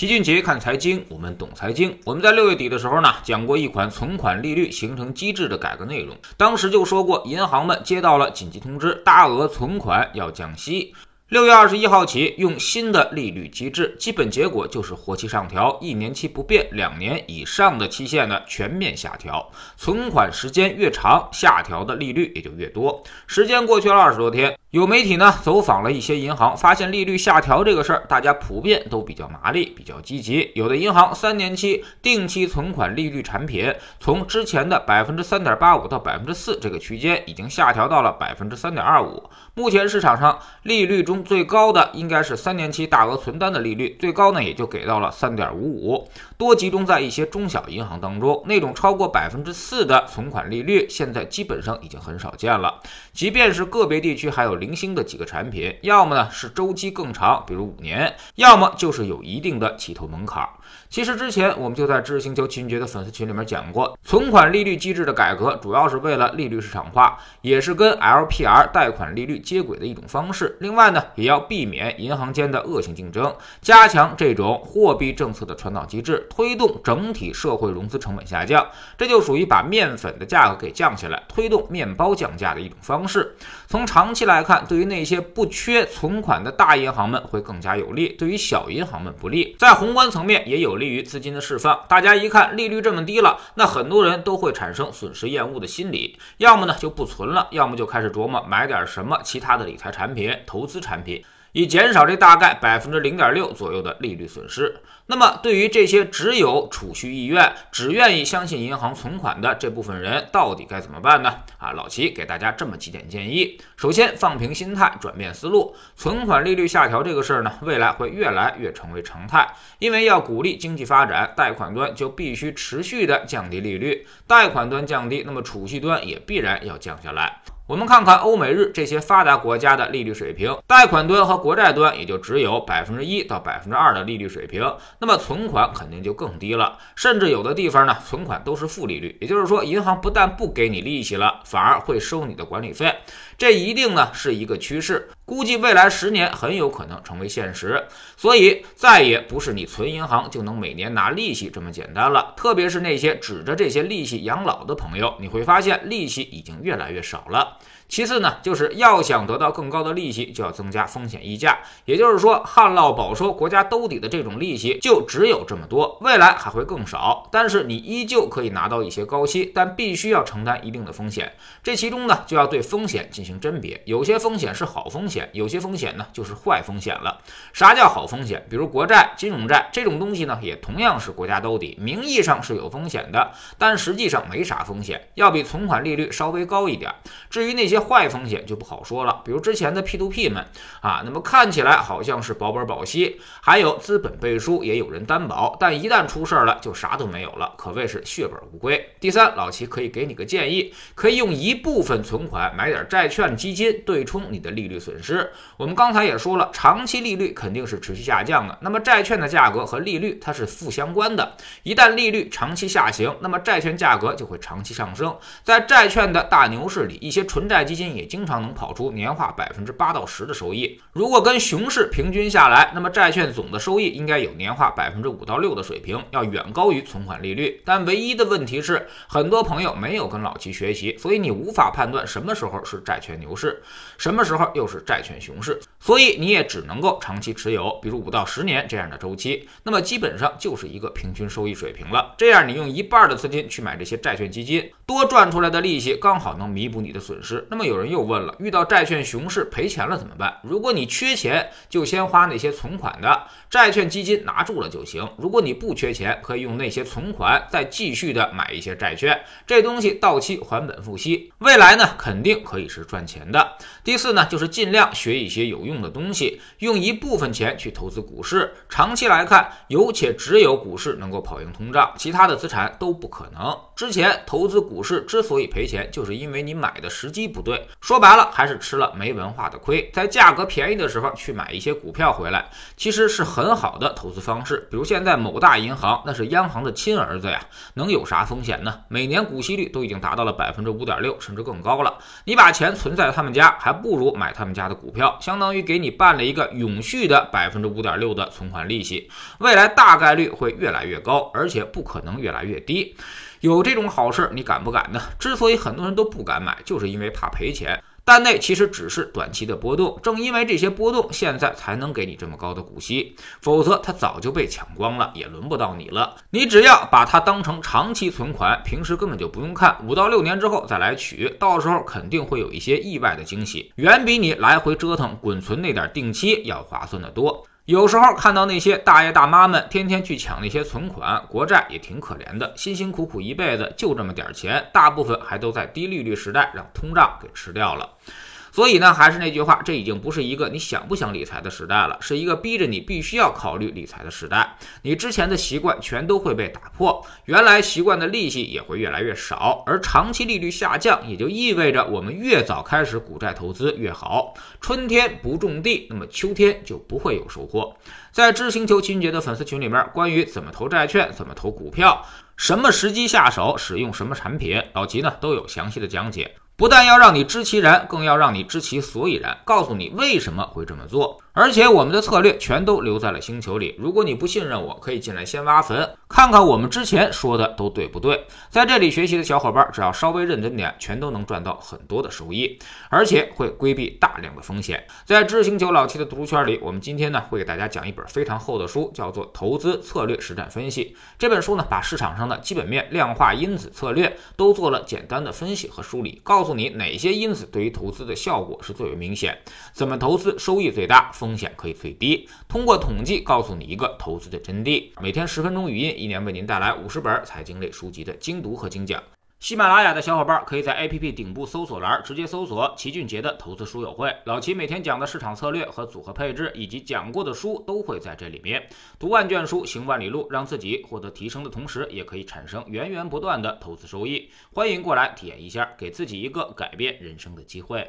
齐俊杰看财经，我们懂财经。我们在六月底的时候呢，讲过一款存款利率形成机制的改革内容。当时就说过，银行们接到了紧急通知，大额存款要降息。六月二十一号起，用新的利率机制，基本结果就是活期上调，一年期不变，两年以上的期限呢全面下调。存款时间越长，下调的利率也就越多。时间过去了二十多天，有媒体呢走访了一些银行，发现利率下调这个事儿，大家普遍都比较麻利，比较积极。有的银行三年期定期存款利率产品，从之前的百分之三点八五到百分之四这个区间，已经下调到了百分之三点二五。目前市场上利率中最高的应该是三年期大额存单的利率，最高呢也就给到了三点五五，多集中在一些中小银行当中。那种超过百分之四的存款利率，现在基本上已经很少见了。即便是个别地区还有零星的几个产品，要么呢是周期更长，比如五年，要么就是有一定的起投门槛。其实之前我们就在知识星球秦爵的粉丝群里面讲过，存款利率机制的改革主要是为了利率市场化，也是跟 LPR 贷款利率接轨的一种方式。另外呢，也要避免银行间的恶性竞争，加强这种货币政策的传导机制，推动整体社会融资成本下降。这就属于把面粉的价格给降下来，推动面包降价的一种方式。从长期来看，对于那些不缺存款的大银行们会更加有利，对于小银行们不利。在宏观层面也有。利于资金的释放，大家一看利率这么低了，那很多人都会产生损失厌恶的心理，要么呢就不存了，要么就开始琢磨买点什么其他的理财产品、投资产品。以减少这大概百分之零点六左右的利率损失。那么，对于这些只有储蓄意愿、只愿意相信银行存款的这部分人，到底该怎么办呢？啊，老齐给大家这么几点建议：首先，放平心态，转变思路。存款利率下调这个事儿呢，未来会越来越成为常态，因为要鼓励经济发展，贷款端就必须持续的降低利率。贷款端降低，那么储蓄端也必然要降下来。我们看看欧美日这些发达国家的利率水平，贷款端和国债端也就只有百分之一到百分之二的利率水平，那么存款肯定就更低了，甚至有的地方呢，存款都是负利率，也就是说，银行不但不给你利息了，反而会收你的管理费，这一定呢是一个趋势，估计未来十年很有可能成为现实，所以再也不是你存银行就能每年拿利息这么简单了，特别是那些指着这些利息养老的朋友，你会发现利息已经越来越少了。其次呢，就是要想得到更高的利息，就要增加风险溢价。也就是说，旱涝保收、国家兜底的这种利息就只有这么多，未来还会更少。但是你依旧可以拿到一些高息，但必须要承担一定的风险。这其中呢，就要对风险进行甄别。有些风险是好风险，有些风险呢就是坏风险了。啥叫好风险？比如国债、金融债这种东西呢，也同样是国家兜底，名义上是有风险的，但实际上没啥风险，要比存款利率稍微高一点。至于那些坏风险就不好说了，比如之前的 P2P 们啊，那么看起来好像是保本保息，还有资本背书，也有人担保，但一旦出事儿了，就啥都没有了，可谓是血本无归。第三，老齐可以给你个建议，可以用一部分存款买点债券基金，对冲你的利率损失。我们刚才也说了，长期利率肯定是持续下降的，那么债券的价格和利率它是负相关的，一旦利率长期下行，那么债券价格就会长期上升。在债券的大牛市里，一些纯债基金也经常能跑出年化百分之八到十的收益。如果跟熊市平均下来，那么债券总的收益应该有年化百分之五到六的水平，要远高于存款利率。但唯一的问题是，很多朋友没有跟老齐学习，所以你无法判断什么时候是债券牛市，什么时候又是债券熊市，所以你也只能够长期持有，比如五到十年这样的周期，那么基本上就是一个平均收益水平了。这样你用一半的资金去买这些债券基金，多赚出来的利息刚好能弥补你的损失。那么有人又问了，遇到债券熊市赔钱了怎么办？如果你缺钱，就先花那些存款的债券基金拿住了就行。如果你不缺钱，可以用那些存款再继续的买一些债券，这东西到期还本付息，未来呢肯定可以是赚钱的。第四呢，就是尽量学一些有用的东西，用一部分钱去投资股市。长期来看，有且只有股市能够跑赢通胀，其他的资产都不可能。之前投资股市之所以赔钱，就是因为你买的时机不对。对。说白了，还是吃了没文化的亏。在价格便宜的时候去买一些股票回来，其实是很好的投资方式。比如现在某大银行，那是央行的亲儿子呀，能有啥风险呢？每年股息率都已经达到了百分之五点六，甚至更高了。你把钱存在他们家，还不如买他们家的股票，相当于给你办了一个永续的百分之五点六的存款利息，未来大概率会越来越高，而且不可能越来越低。有这种好事，你敢不敢呢？之所以很多人都不敢买，就是因为怕赔钱。但那其实只是短期的波动，正因为这些波动，现在才能给你这么高的股息，否则它早就被抢光了，也轮不到你了。你只要把它当成长期存款，平时根本就不用看，五到六年之后再来取，到时候肯定会有一些意外的惊喜，远比你来回折腾滚存那点定期要划算的多。有时候看到那些大爷大妈们天天去抢那些存款、国债，也挺可怜的。辛辛苦苦一辈子就这么点钱，大部分还都在低利率时代让通胀给吃掉了。所以呢，还是那句话，这已经不是一个你想不想理财的时代了，是一个逼着你必须要考虑理财的时代。你之前的习惯全都会被打破，原来习惯的利息也会越来越少，而长期利率下降，也就意味着我们越早开始股债投资越好。春天不种地，那么秋天就不会有收获。在知星球秦杰的粉丝群里面，关于怎么投债券、怎么投股票、什么时机下手、使用什么产品，老齐呢都有详细的讲解。不但要让你知其然，更要让你知其所以然，告诉你为什么会这么做。而且我们的策略全都留在了星球里。如果你不信任我，可以进来先挖坟，看看我们之前说的都对不对。在这里学习的小伙伴，只要稍微认真点，全都能赚到很多的收益，而且会规避大量的风险。在知识星球老七的读书圈里，我们今天呢会给大家讲一本非常厚的书，叫做《投资策略实战分析》。这本书呢，把市场上的基本面、量化因子、策略都做了简单的分析和梳理，告诉你哪些因子对于投资的效果是最为明显，怎么投资收益最大风，风险可以最低。通过统计告诉你一个投资的真谛。每天十分钟语音，一年为您带来五十本财经类书籍的精读和精讲。喜马拉雅的小伙伴可以在 APP 顶部搜索栏直接搜索齐俊杰的投资书友会。老齐每天讲的市场策略和组合配置，以及讲过的书都会在这里面。读万卷书，行万里路，让自己获得提升的同时，也可以产生源源不断的投资收益。欢迎过来体验一下，给自己一个改变人生的机会。